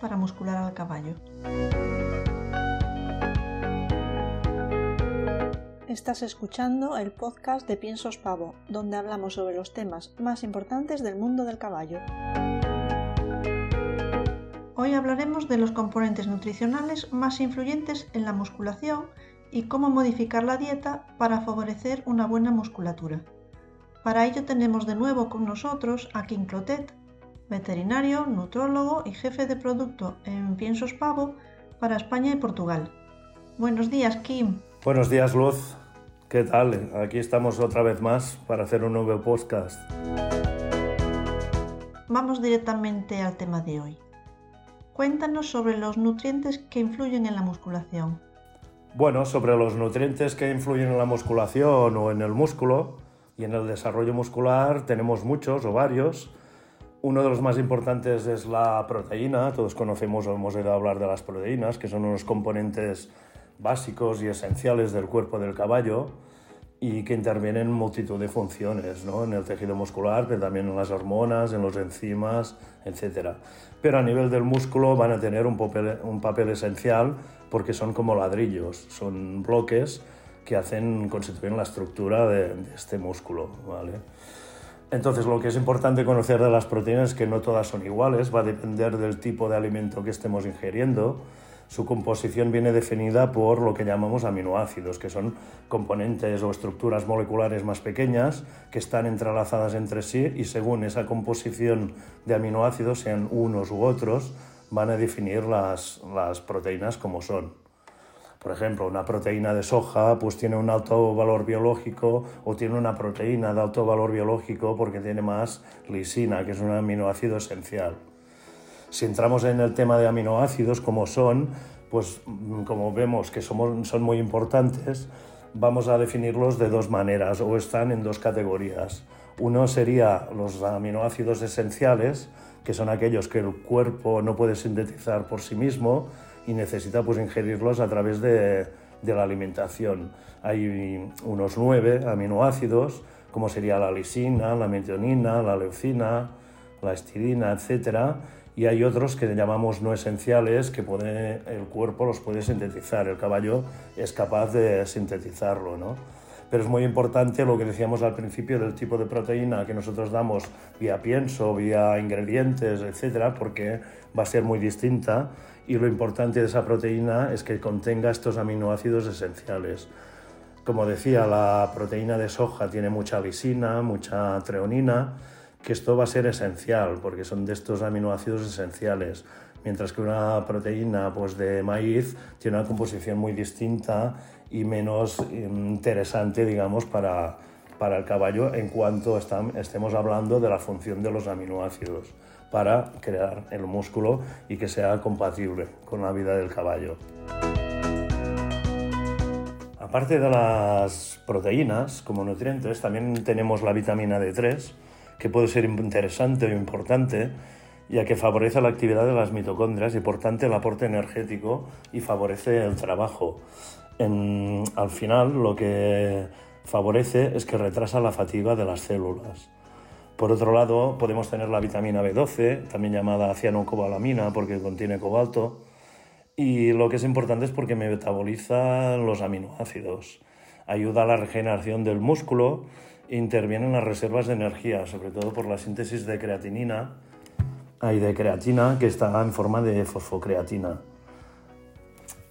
para muscular al caballo. Estás escuchando el podcast de Piensos Pavo, donde hablamos sobre los temas más importantes del mundo del caballo. Hoy hablaremos de los componentes nutricionales más influyentes en la musculación y cómo modificar la dieta para favorecer una buena musculatura. Para ello tenemos de nuevo con nosotros a Kim Clotet, veterinario, nutrólogo y jefe de producto en Piensos Pavo para España y Portugal. Buenos días, Kim. Buenos días, Luz. ¿Qué tal? Aquí estamos otra vez más para hacer un nuevo podcast. Vamos directamente al tema de hoy. Cuéntanos sobre los nutrientes que influyen en la musculación. Bueno, sobre los nutrientes que influyen en la musculación o en el músculo y en el desarrollo muscular tenemos muchos o varios. Uno de los más importantes es la proteína. Todos conocemos o hemos oído hablar de las proteínas, que son unos componentes básicos y esenciales del cuerpo del caballo y que intervienen en multitud de funciones, ¿no? en el tejido muscular, pero también en las hormonas, en los enzimas, etc. Pero a nivel del músculo van a tener un papel, esencial porque son como ladrillos, son bloques que hacen, constituyen la estructura de, de este músculo. ¿vale? Entonces, lo que es importante conocer de las proteínas es que no todas son iguales, va a depender del tipo de alimento que estemos ingiriendo su composición viene definida por lo que llamamos aminoácidos, que son componentes o estructuras moleculares más pequeñas que están entrelazadas entre sí y según esa composición de aminoácidos, sean unos u otros, van a definir las, las proteínas como son. Por ejemplo, una proteína de soja pues tiene un alto valor biológico o tiene una proteína de alto valor biológico porque tiene más lisina, que es un aminoácido esencial. Si entramos en el tema de aminoácidos, como son, pues mm, como vemos que somos, son muy importantes, vamos a definirlos de dos maneras o están en dos categorías. Uno sería los aminoácidos esenciales, que son aquellos que el cuerpo no puede sintetizar por sí mismo y necesita pues ingerirlos a través de, de la alimentación. Hay unos nueve aminoácidos, como sería la lisina, la metionina, la leucina, la estidina, etcétera, y hay otros que llamamos no esenciales que el cuerpo los puede sintetizar, el caballo es capaz de sintetizarlo, ¿no? Pero es muy importante lo que decíamos al principio del tipo de proteína que nosotros damos vía pienso, vía ingredientes, etcétera, porque va a ser muy distinta y lo importante de esa proteína es que contenga estos aminoácidos esenciales. Como decía, la proteína de soja tiene mucha lisina, mucha treonina, que esto va a ser esencial porque son de estos aminoácidos esenciales, mientras que una proteína pues, de maíz tiene una composición muy distinta y menos interesante, digamos, para, para el caballo en cuanto estemos hablando de la función de los aminoácidos para crear el músculo y que sea compatible con la vida del caballo. Aparte de las proteínas como nutrientes, también tenemos la vitamina D3, que puede ser interesante o importante, ya que favorece la actividad de las mitocondrias y por tanto el aporte energético y favorece el trabajo. al final lo que favorece es que retrasa la fatiga de las células. Por otro lado, podemos tener la vitamina B12, también llamada cianocobalamina porque contiene cobalto, y lo que es importante es porque metaboliza los aminoácidos, ayuda a la regeneración del músculo intervienen las reservas de energía, sobre todo por la síntesis de creatinina y de creatina que está en forma de fosfocreatina.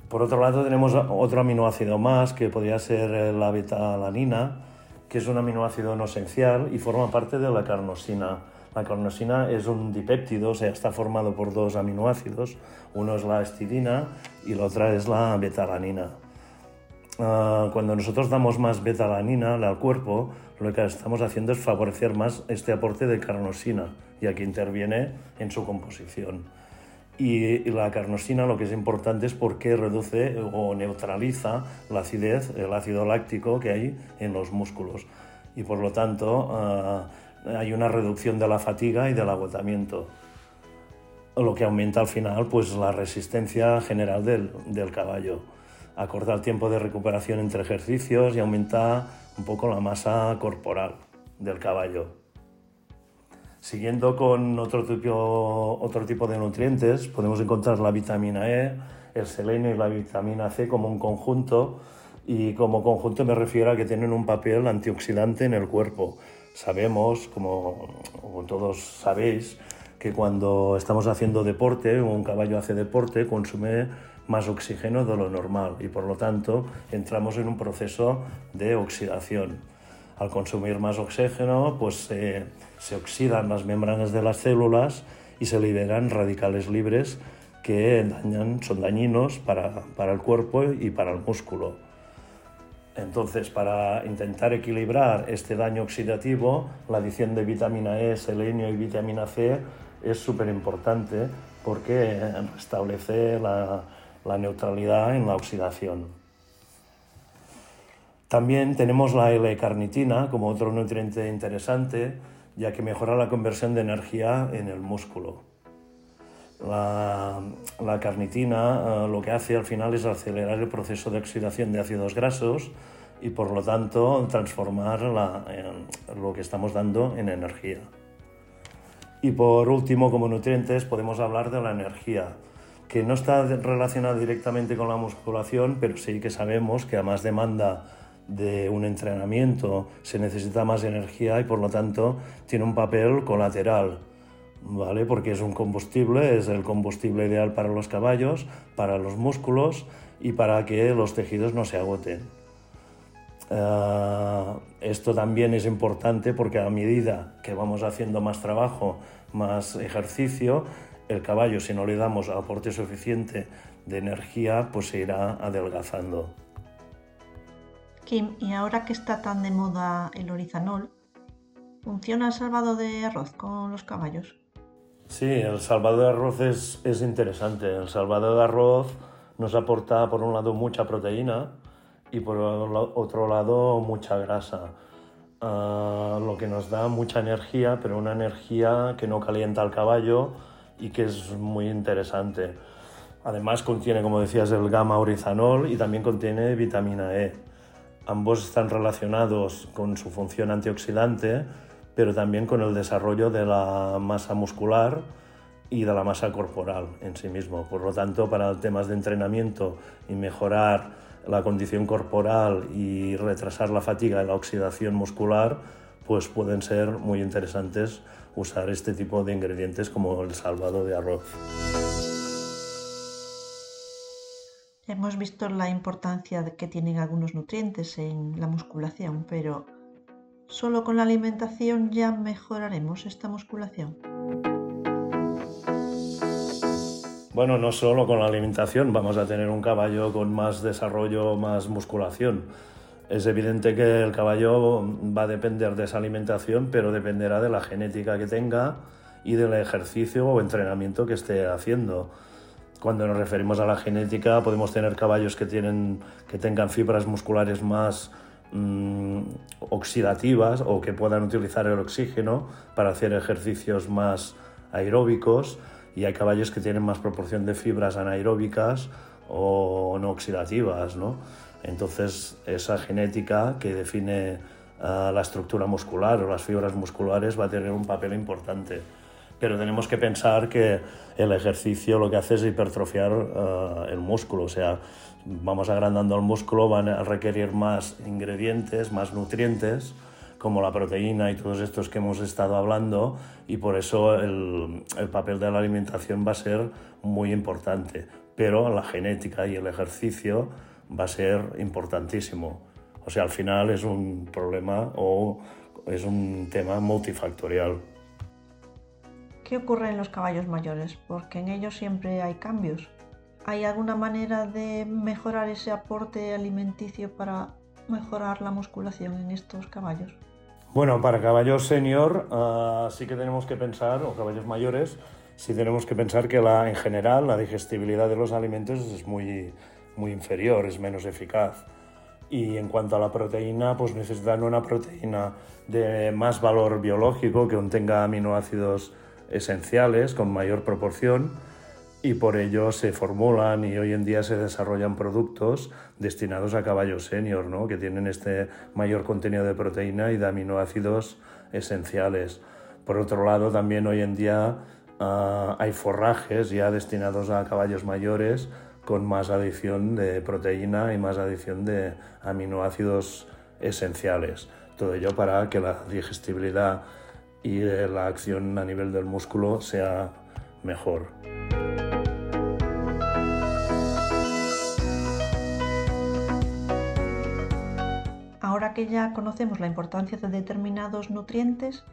Por otro lado tenemos otro aminoácido más que podría ser la beta-alanina, que es un aminoácido no esencial y forma parte de la carnosina. La carnosina es un dipéptido, o sea, está formado por dos aminoácidos. Uno es la estidina y la otra es la beta-alanina. Ah, cuando nosotros damos más betalanina al cuerpo, lo que estamos haciendo es favorecer más este aporte de carnosina, ya que interviene en su composición. Y, la carnosina lo que es importante es porque reduce o neutraliza la acidez, el ácido láctico que hay en los músculos. Y por lo tanto ah, hay una reducción de la fatiga y del agotamiento, lo que aumenta al final pues, la resistencia general del, del caballo acorta el tiempo de recuperación entre ejercicios y aumenta un poco la masa corporal del caballo. Siguiendo con otro tipo, otro tipo de nutrientes, podemos encontrar la vitamina E, el selenio y la vitamina C como un conjunto y como conjunto me refiero a que tienen un papel antioxidante en el cuerpo. Sabemos, como, como todos sabéis, que cuando estamos haciendo deporte un caballo hace deporte consume más oxígeno de lo normal y por lo tanto entramos en un proceso de oxidación. Al consumir más oxígeno, pues eh, se oxidan las membranas de las células y se liberan radicales libres que dañan, son dañinos para, para el cuerpo y para el músculo. Entonces, para intentar equilibrar este daño oxidativo, la adición de vitamina E, selenio y vitamina C es súper importante porque restablece la, la neutralidad en la oxidación. También tenemos la L-carnitina como otro nutriente interesante, ya que mejora la conversión de energía en el músculo. La, carnitina eh, lo que hace al final es acelerar el proceso de oxidación de ácidos grasos y por lo tanto transformar lo que estamos dando en energía. Y por último, como nutrientes, podemos hablar de la energía, que no está relacionada directamente con la musculación, pero sí que sabemos que a más demanda de un entrenamiento se necesita más energía y por lo tanto tiene un papel colateral, ¿vale? Porque es un combustible, es el combustible ideal para los caballos, para los músculos y para que los tejidos no se agoten. Eh, esto también es importante porque a medida que vamos haciendo más trabajo, más ejercicio, el caballo, si no le damos aporte suficiente de energía, pues se irá adelgazando. Kim, y ahora que está tan de moda el orizanol, ¿funciona el salvado de arroz con los caballos? Sí, el salvado de arroz es, es interesante. El salvado de arroz nos aporta, por un lado, mucha proteína, y por otro lado mucha grasa. Ah, lo que nos da mucha energía, pero una energía que no calienta al caballo y que es muy interesante. Además contiene, como decías, el gamma orizanol y también contiene vitamina E. Ambos están relacionados con su función antioxidante, pero también con el desarrollo de la masa muscular y de la masa corporal en sí mismo. Por lo tanto, para temas de entrenamiento y mejorar la condición corporal y retrasar la fatiga y la oxidación muscular, pues pueden ser muy interesantes usar este tipo de ingredientes como el salvado de arroz. Hemos visto la importancia que tienen algunos nutrientes en la musculación, pero ¿solo con la alimentación ya mejoraremos esta musculación? Bueno, no solo con la alimentación, vamos a tener un caballo con más desarrollo, más musculación. Es evidente que el caballo va a depender de esa alimentación, pero dependerá de la genética que tenga y del ejercicio o entrenamiento que esté haciendo. Cuando nos referimos a la genética, podemos tener caballos que, tienen, que tengan fibras musculares más mm, oxidativas o que puedan utilizar el oxígeno para hacer ejercicios más aeróbicos y hay caballos que tienen más proporción de fibras anaeróbicas o no oxidativas, ¿no? Entonces, esa genética que define uh, la estructura muscular o las fibras musculares va a tener un papel importante. Pero tenemos que pensar que el ejercicio lo que hace es hipertrofiar uh, el músculo, o sea, vamos agrandando el músculo, van a requerir más ingredientes, más nutrientes, como la proteína y todos estos que hemos estado hablando y por eso el, el, papel de la alimentación va a ser muy importante, pero la genética y el ejercicio va a ser importantísimo. O sea, al final es un problema o es un tema multifactorial. ¿Qué ocurre en los caballos mayores? Porque en ellos siempre hay cambios. ¿Hay alguna manera de mejorar ese aporte alimenticio para mejorar la musculación en estos caballos? Bueno, para caballos senior uh, sí que tenemos que pensar, o caballos mayores, sí tenemos que pensar que la, en general la digestibilidad de los alimentos es muy, muy inferior, es menos eficaz. Y en cuanto a la proteína, pues necesitan una proteína de más valor biológico, que contenga aminoácidos esenciales con mayor proporción y por ello se formulan y hoy en día se desarrollan productos destinados a caballos senior, ¿no? que tienen este mayor contenido de proteína y de aminoácidos esenciales. Por otro lado, también hoy en día ah, hay forrajes ya destinados a caballos mayores con más adición de proteína y más adición de aminoácidos esenciales. Todo ello para que la digestibilidad y la acción a nivel del músculo sea mejor. Ahora que ya conocemos la importancia de determinados nutrientes,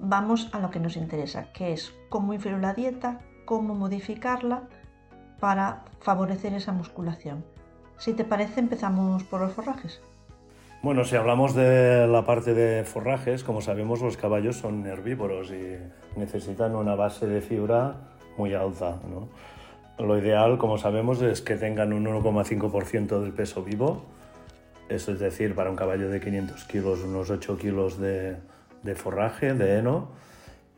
vamos a lo que nos interesa, que es cómo influir la dieta, cómo modificarla para favorecer esa musculación. Si te parece, empezamos por los forrajes. Bueno, si hablamos de la parte de forrajes, como sabemos los caballos son herbívoros y necesitan una base de fibra muy alta. Lo ideal, como sabemos, es que tengan un 1,5% del peso vivo, eso es decir, para un caballo de 500 kilos, unos 8 kilos de, de forraje, de heno.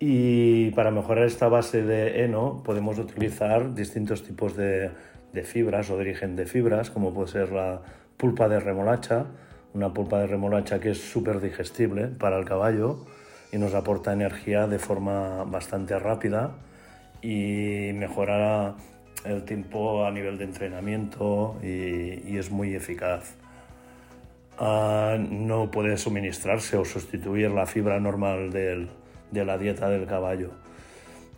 Y para mejorar esta base de heno podemos utilizar distintos tipos de, de fibras o de origen de fibras, como puede ser la pulpa de remolacha, una pulpa de remolacha que es súper digestible para el caballo y nos aporta energía de forma bastante rápida y mejora el tiempo a nivel de entrenamiento y, es muy eficaz. Ah, no puede suministrarse o sustituir la fibra normal de la dieta del caballo.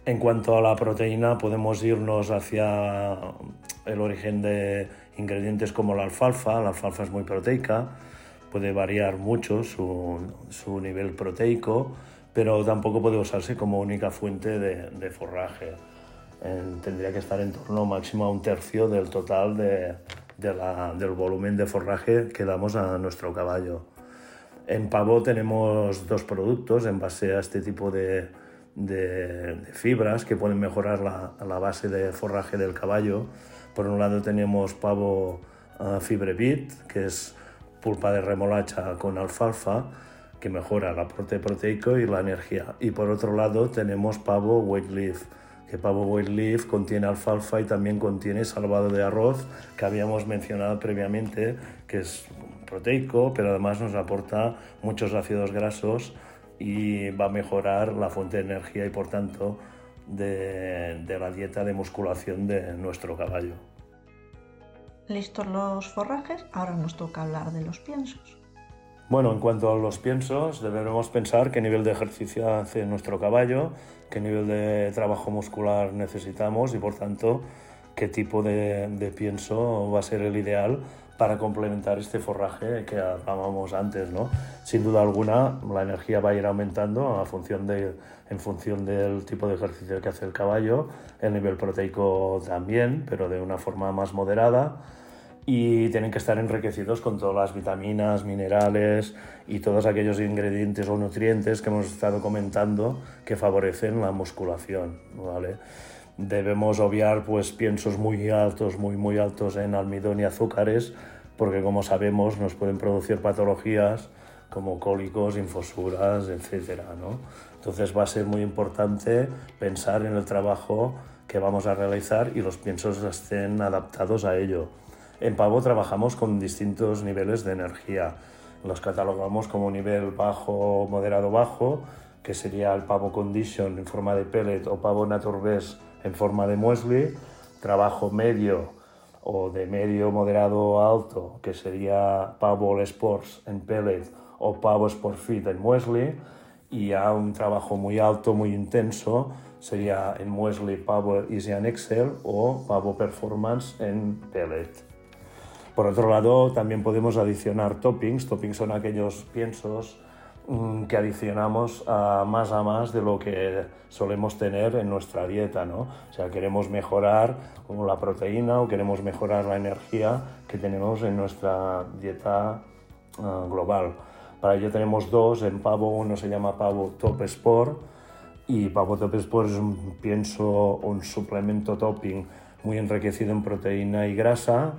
En cuanto a la proteína, podemos irnos hacia el origen de ingredientes como la alfalfa. La alfalfa es muy proteica, puede variar mucho su, su nivel proteico, pero tampoco puede usarse como única fuente de, de forraje. tendría que estar en torno máximo a un tercio del total de, de la, del volumen de forraje que damos a nuestro caballo. En pavo tenemos dos productos en base a este tipo de, de, fibras que pueden mejorar la, la, base de forraje del caballo. Por un lado tenemos pavo uh, Fibrevit, que es pulpa de remolacha con alfalfa que mejora el aporte proteico y la energía. Y por otro lado tenemos pavo white leaf, que pavo white leaf contiene alfalfa y también contiene salvado de arroz, que habíamos mencionado previamente, que es proteico, pero además nos aporta muchos ácidos grasos y va a mejorar la fuente de energía y por tanto de, de la dieta de musculación de nuestro caballo. Listos los forrajes, ahora nos toca hablar de los piensos. Bueno, en cuanto a los piensos, debemos pensar qué nivel de ejercicio hace nuestro caballo, qué nivel de trabajo muscular necesitamos y por tanto qué tipo de, de pienso va a ser el ideal para complementar este forraje que hablábamos antes. ¿no? Sin duda alguna, la energía va a ir aumentando a función de, en función del tipo de ejercicio que hace el caballo, el nivel proteico también, pero de una forma más moderada y tienen que estar enriquecidos con todas las vitaminas, minerales y todos aquellos ingredientes o nutrientes que hemos estado comentando que favorecen la musculación, ¿vale? Debemos obviar pues piensos muy altos, muy muy altos en almidón y azúcares, porque como sabemos nos pueden producir patologías como cólicos, infosuras, etc. ¿no? Entonces va a ser muy importante pensar en el trabajo que vamos a realizar y los piensos estén adaptados a ello. En Pavo trabajamos con distintos niveles de energía. Los catalogamos como nivel bajo, moderado, bajo, que sería el Pavo Condition en forma de pellet o Pavo Naturbest en forma de muesli. Trabajo medio o de medio, moderado, alto, que sería Pavo Sports en pellet o Pavo Sport Fit en muesli. Y ya un trabajo muy alto, muy intenso, sería en muesli Pavo Easy and Excel o Pavo Performance en pellet. Por otro lado, también podemos adicionar toppings. Toppings son aquellos piensos que adicionamos a más a más de lo que solemos tener en nuestra dieta, ¿no? O sea, queremos mejorar como la proteína o queremos mejorar la energía que tenemos en nuestra dieta ah, global. Para ello tenemos dos, en pavo uno se llama pavo Top Sport y pavo Top Sport es un pienso, un suplemento topping muy enriquecido en proteína y grasa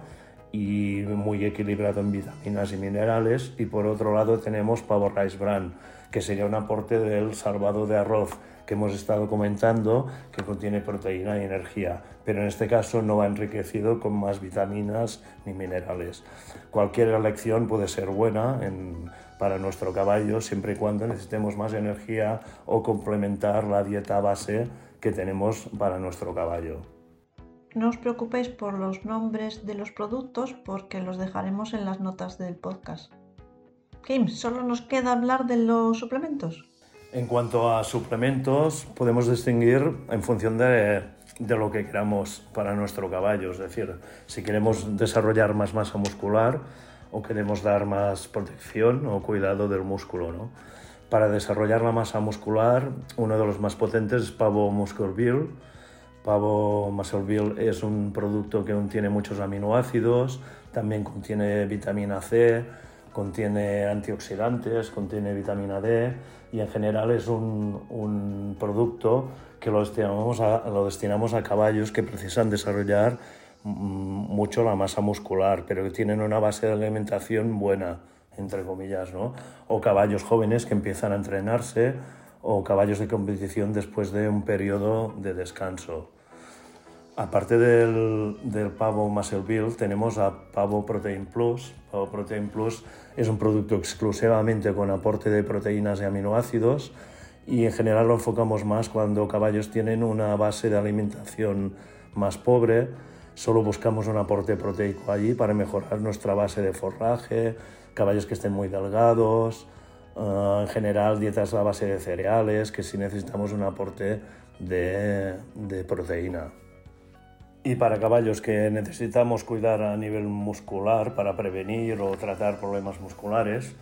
y muy equilibrado en vitaminas y minerales. Y por otro lado tenemos Pavo Rice Bran, que sería un aporte del salvado de arroz que hemos estado comentando, que contiene proteína y energía, pero en este caso no va enriquecido con más vitaminas ni minerales. Cualquier elección puede ser buena en, para nuestro caballo siempre y cuando necesitemos más energía o complementar la dieta base que tenemos para nuestro caballo. No os preocupéis por los nombres de los productos porque los dejaremos en las notas del podcast. Kim, solo nos queda hablar de los suplementos. En cuanto a suplementos, podemos distinguir en función de, de, lo que queramos para nuestro caballo. Es decir, si queremos desarrollar más masa muscular o queremos dar más protección o cuidado del músculo. ¿no? Para desarrollar la masa muscular, uno de los más potentes es Pavo Muscle Pavo Muscle es un producto que contiene muchos aminoácidos, también contiene vitamina C, contiene antioxidantes, contiene vitamina D y en general es un, un producto que lo destinamos, a, lo destinamos a caballos que precisan desarrollar mm, mucho la masa muscular, pero que tienen una base de alimentación buena, entre comillas, ¿no? O caballos jóvenes que empiezan a entrenarse o caballos de competición después de un periodo de descanso. Aparte del, pavo Muscle Build, tenemos a Pavo Protein Plus. Pavo Protein Plus es un producto exclusivamente con aporte de proteínas y aminoácidos y en general lo enfocamos más cuando caballos tienen una base de alimentación más pobre. Solo buscamos un aporte proteico allí para mejorar nuestra base de forraje, caballos que estén muy delgados, uh, en general dietas a base de cereales, que sí necesitamos un aporte de proteína. Y para caballos que necesitamos cuidar a nivel muscular para prevenir o tratar problemas musculares,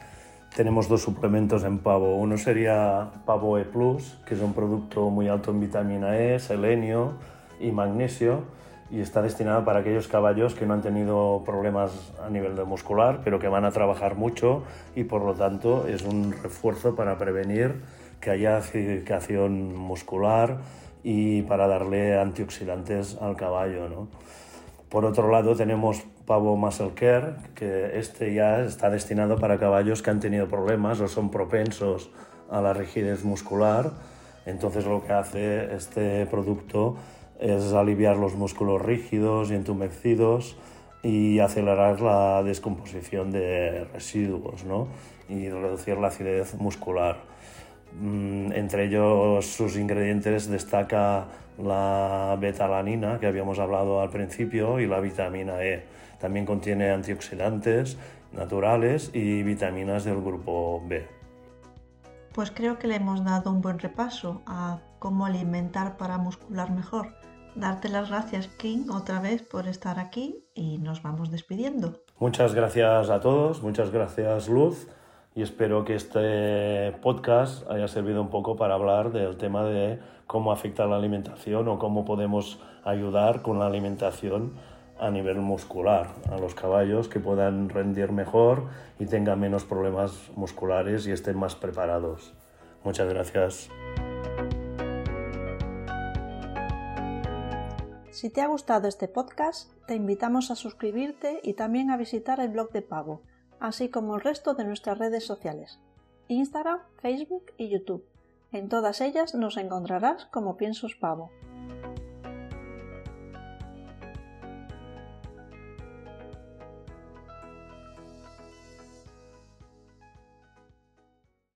tenemos dos suplementos en pavo. Uno sería Pavo E Plus, que es un producto muy alto en vitamina E, selenio y magnesio y está destinado para aquellos caballos que no han tenido problemas a nivel de muscular, pero que van a trabajar mucho y por lo tanto es un refuerzo para prevenir que haya acidificación muscular y para darle antioxidantes al caballo. ¿no? Por otro lado tenemos Pavo Muscle Care, que este ya está destinado para caballos que han tenido problemas o son propensos a la rigidez muscular. Entonces lo que hace este producto es aliviar los músculos rígidos y entumecidos y acelerar la descomposición de residuos ¿no? y reducir la acidez muscular. Mm, entre ellos sus ingredientes destaca la betalanina que habíamos hablado al principio y la vitamina E. También contiene antioxidantes naturales y vitaminas del grupo B. Pues creo que le hemos dado un buen repaso a cómo alimentar para muscular mejor. Darte las gracias, King, otra vez por estar aquí y nos vamos despidiendo. Muchas gracias a todos, muchas gracias, Luz y espero que este podcast haya servido un poco para hablar del tema de cómo afecta la alimentación o cómo podemos ayudar con la alimentación a nivel muscular a los caballos que puedan rendir mejor y tengan menos problemas musculares y estén más preparados. Muchas gracias. Si te ha gustado este podcast, te invitamos a suscribirte y también a visitar el blog de Pavo así como el resto de nuestras redes sociales, Instagram, Facebook y YouTube. En todas ellas nos encontrarás como Piensos Pavo.